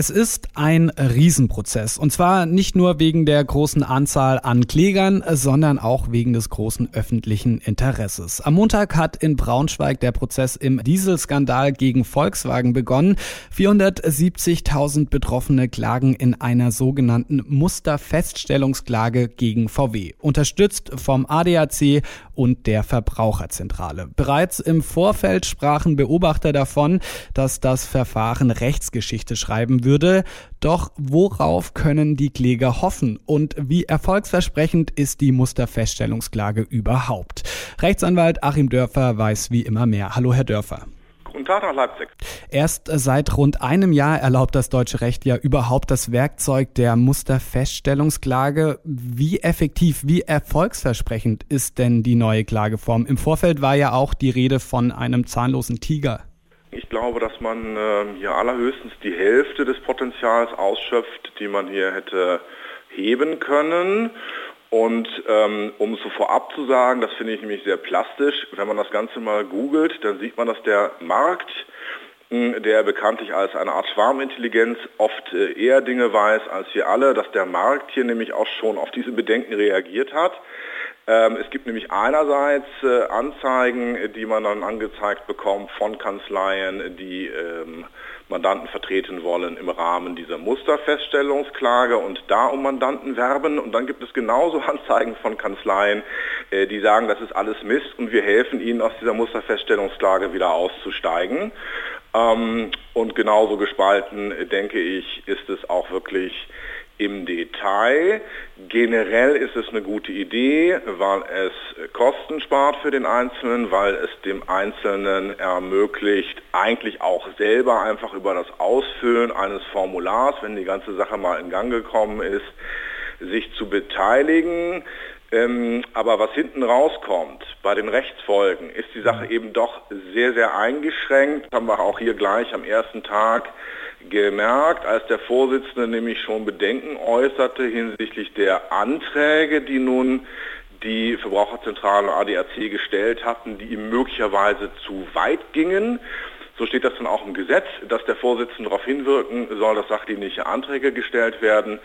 Es ist ein Riesenprozess. Und zwar nicht nur wegen der großen Anzahl an Klägern, sondern auch wegen des großen öffentlichen Interesses. Am Montag hat in Braunschweig der Prozess im Dieselskandal gegen Volkswagen begonnen. 470.000 Betroffene klagen in einer sogenannten Musterfeststellungsklage gegen VW, unterstützt vom ADAC und der Verbraucherzentrale. Bereits im Vorfeld sprachen Beobachter davon, dass das Verfahren Rechtsgeschichte schreiben würde. Doch worauf können die Kläger hoffen und wie erfolgsversprechend ist die Musterfeststellungsklage überhaupt? Rechtsanwalt Achim Dörfer weiß wie immer mehr. Hallo, Herr Dörfer. Guten Tag nach Leipzig. Erst seit rund einem Jahr erlaubt das deutsche Recht ja überhaupt das Werkzeug der Musterfeststellungsklage. Wie effektiv, wie erfolgsversprechend ist denn die neue Klageform? Im Vorfeld war ja auch die Rede von einem zahnlosen Tiger. Ich glaube, dass man äh, hier allerhöchstens die Hälfte des Potenzials ausschöpft, die man hier hätte heben können. Und ähm, um so vorab zu sagen, das finde ich nämlich sehr plastisch, wenn man das Ganze mal googelt, dann sieht man, dass der Markt, hm, der bekanntlich als eine Art Schwarmintelligenz oft äh, eher Dinge weiß als wir alle, dass der Markt hier nämlich auch schon auf diese Bedenken reagiert hat. Ähm, es gibt nämlich einerseits äh, Anzeigen, die man dann angezeigt bekommt von Kanzleien, die ähm, Mandanten vertreten wollen im Rahmen dieser Musterfeststellungsklage und da um Mandanten werben. Und dann gibt es genauso Anzeigen von Kanzleien, äh, die sagen, das ist alles Mist und wir helfen ihnen aus dieser Musterfeststellungsklage wieder auszusteigen. Ähm, und genauso gespalten, denke ich, ist es auch wirklich im Detail. Generell ist es eine gute Idee, weil es Kosten spart für den Einzelnen, weil es dem Einzelnen ermöglicht, eigentlich auch selber einfach über das Ausfüllen eines Formulars, wenn die ganze Sache mal in Gang gekommen ist, sich zu beteiligen. Ähm, aber was hinten rauskommt bei den Rechtsfolgen, ist die Sache eben doch sehr, sehr eingeschränkt. Haben wir auch hier gleich am ersten Tag gemerkt, als der Vorsitzende nämlich schon Bedenken äußerte hinsichtlich der Anträge, die nun die Verbraucherzentrale ADAC gestellt hatten, die ihm möglicherweise zu weit gingen. So steht das dann auch im Gesetz, dass der Vorsitzende darauf hinwirken soll, dass sachdienliche Anträge gestellt werden.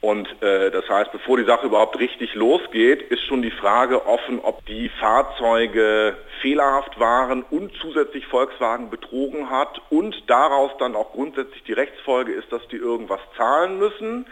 Und äh, das heißt, bevor die Sache überhaupt richtig losgeht, ist schon die Frage offen, ob die Fahrzeuge fehlerhaft waren und zusätzlich Volkswagen betrogen hat und daraus dann auch grundsätzlich die Rechtsfolge ist, dass die irgendwas zahlen müssen.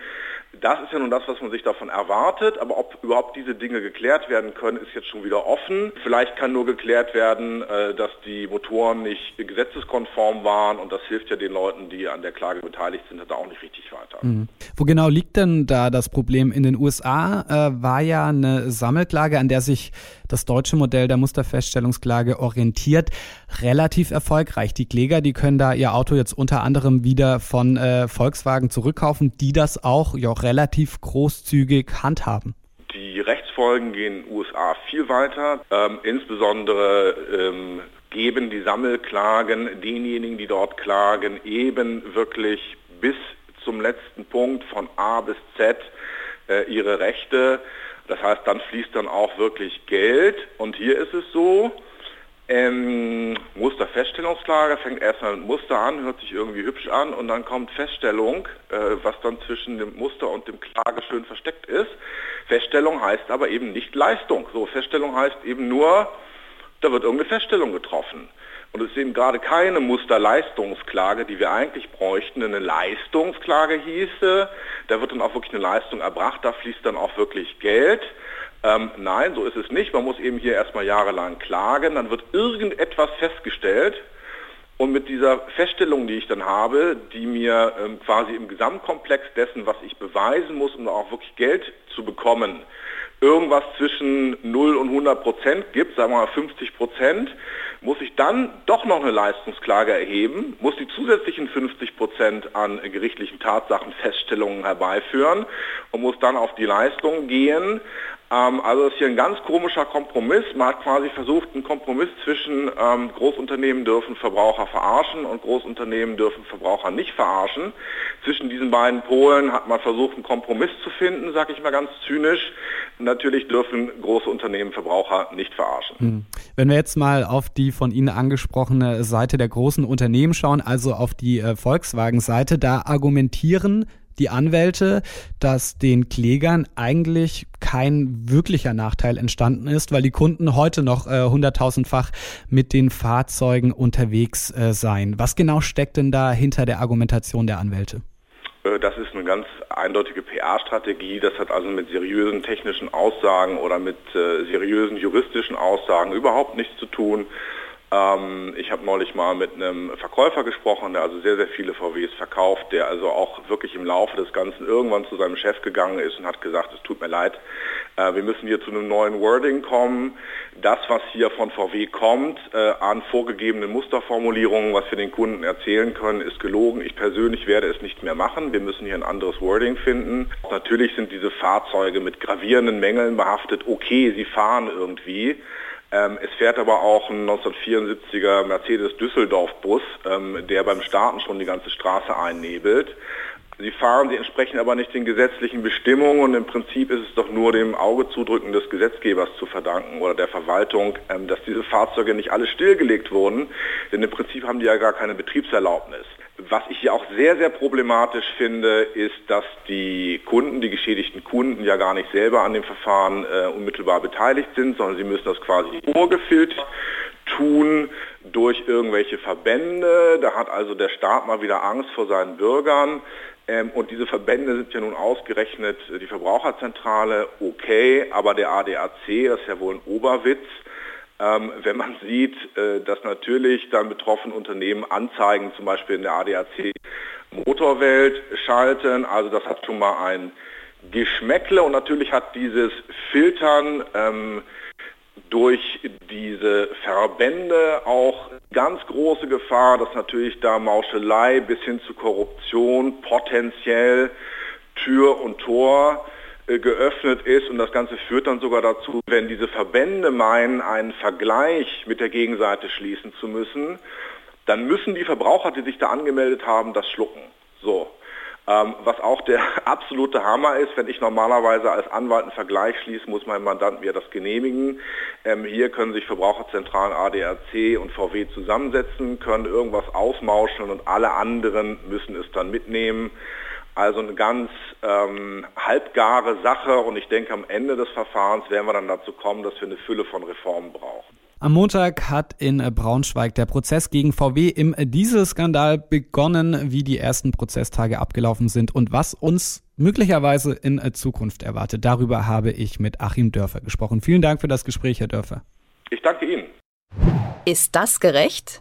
Das ist ja nun das, was man sich davon erwartet, aber ob überhaupt diese Dinge geklärt werden können, ist jetzt schon wieder offen. Vielleicht kann nur geklärt werden, äh, dass die Motoren nicht gesetzeskonform waren und das hilft ja den Leuten, die an der Klage beteiligt sind, da auch nicht richtig weiter. Mhm. Wo genau liegt denn da das Problem? In den USA äh, war ja eine Sammelklage, an der sich das deutsche Modell der Musterfeststellungsklage orientiert, relativ erfolgreich. Die Kläger, die können da ihr Auto jetzt unter anderem wieder von äh, Volkswagen zurückkaufen, die das auch ja relativ großzügig handhaben. Die Rechtsfolgen gehen in den USA viel weiter. Ähm, insbesondere ähm, geben die Sammelklagen denjenigen, die dort klagen, eben wirklich bis zum letzten Punkt von A bis Z äh, ihre Rechte. Das heißt, dann fließt dann auch wirklich Geld. Und hier ist es so, ähm, Musterfeststellungsklage fängt erstmal mit Muster an, hört sich irgendwie hübsch an und dann kommt Feststellung, äh, was dann zwischen dem Muster und dem Klage schön versteckt ist. Feststellung heißt aber eben nicht Leistung. So, Feststellung heißt eben nur, da wird irgendeine Feststellung getroffen. Und es ist eben gerade keine Musterleistungsklage, die wir eigentlich bräuchten. Eine Leistungsklage hieße, da wird dann auch wirklich eine Leistung erbracht, da fließt dann auch wirklich Geld. Ähm, nein, so ist es nicht. Man muss eben hier erstmal jahrelang klagen, dann wird irgendetwas festgestellt und mit dieser Feststellung, die ich dann habe, die mir ähm, quasi im Gesamtkomplex dessen, was ich beweisen muss, um auch wirklich Geld zu bekommen, irgendwas zwischen 0 und 100 Prozent gibt, sagen wir mal 50 Prozent, muss ich dann doch noch eine Leistungsklage erheben, muss die zusätzlichen 50 Prozent an gerichtlichen Tatsachenfeststellungen herbeiführen und muss dann auf die Leistung gehen. Ähm, also ist hier ein ganz komischer Kompromiss. Man hat quasi versucht, einen Kompromiss zwischen ähm, Großunternehmen dürfen Verbraucher verarschen und Großunternehmen dürfen Verbraucher nicht verarschen. Zwischen diesen beiden Polen hat man versucht, einen Kompromiss zu finden, sage ich mal ganz zynisch. Natürlich dürfen große Unternehmen Verbraucher nicht verarschen. Hm. Wenn wir jetzt mal auf die von Ihnen angesprochene Seite der großen Unternehmen schauen, also auf die äh, Volkswagen-Seite, da argumentieren die Anwälte, dass den Klägern eigentlich kein wirklicher Nachteil entstanden ist, weil die Kunden heute noch äh, hunderttausendfach mit den Fahrzeugen unterwegs äh, seien. Was genau steckt denn da hinter der Argumentation der Anwälte? Äh, das ist eine ganz eindeutige PR-Strategie. Das hat also mit seriösen technischen Aussagen oder mit äh, seriösen juristischen Aussagen überhaupt nichts zu tun. Ähm, ich habe neulich mal mit einem Verkäufer gesprochen, der also sehr, sehr viele VWs verkauft, der also auch wirklich im Laufe des Ganzen irgendwann zu seinem Chef gegangen ist und hat gesagt, es tut mir leid, äh, wir müssen hier zu einem neuen Wording kommen. Das, was hier von VW kommt, äh, an vorgegebenen Musterformulierungen, was wir den Kunden erzählen können, ist gelogen. Ich persönlich werde es nicht mehr machen. Wir müssen hier ein anderes Wording finden. Natürlich sind diese Fahrzeuge mit gravierenden Mängeln behaftet. Okay, sie fahren irgendwie. Ähm, es fährt aber auch ein 1974er Mercedes Düsseldorf Bus, ähm, der beim Starten schon die ganze Straße einnebelt. Sie fahren, sie entsprechen aber nicht den gesetzlichen Bestimmungen und im Prinzip ist es doch nur dem Augezudrücken des Gesetzgebers zu verdanken oder der Verwaltung, ähm, dass diese Fahrzeuge nicht alle stillgelegt wurden, denn im Prinzip haben die ja gar keine Betriebserlaubnis. Was ich hier auch sehr, sehr problematisch finde, ist, dass die Kunden, die geschädigten Kunden ja gar nicht selber an dem Verfahren äh, unmittelbar beteiligt sind, sondern sie müssen das quasi vorgefiltert tun durch irgendwelche Verbände. Da hat also der Staat mal wieder Angst vor seinen Bürgern. Ähm, und diese Verbände sind ja nun ausgerechnet die Verbraucherzentrale, okay, aber der ADAC, das ist ja wohl ein Oberwitz, wenn man sieht, äh, dass natürlich dann betroffene Unternehmen Anzeigen zum Beispiel in der ADAC Motorwelt schalten, also das hat schon mal ein Geschmäckle und natürlich hat dieses Filtern ähm, durch diese Verbände auch ganz große Gefahr, dass natürlich da Mauschelei bis hin zu Korruption potenziell Tür und Tor geöffnet ist und das Ganze führt dann sogar dazu, wenn diese Verbände meinen, einen Vergleich mit der Gegenseite schließen zu müssen, dann müssen die Verbraucher, die sich da angemeldet haben, das schlucken. So. Ähm, was auch der absolute Hammer ist, wenn ich normalerweise als Anwalt einen Vergleich schließe, muss mein Mandant mir das genehmigen. Ähm, hier können sich Verbraucherzentralen ADAC und VW zusammensetzen, können irgendwas ausmauschen und alle anderen müssen es dann mitnehmen. Also eine ganz ähm, halbgare Sache und ich denke, am Ende des Verfahrens werden wir dann dazu kommen, dass wir eine Fülle von Reformen brauchen. Am Montag hat in Braunschweig der Prozess gegen VW im Dieselskandal begonnen, wie die ersten Prozesstage abgelaufen sind und was uns möglicherweise in Zukunft erwartet. Darüber habe ich mit Achim Dörfer gesprochen. Vielen Dank für das Gespräch, Herr Dörfer. Ich danke Ihnen. Ist das gerecht?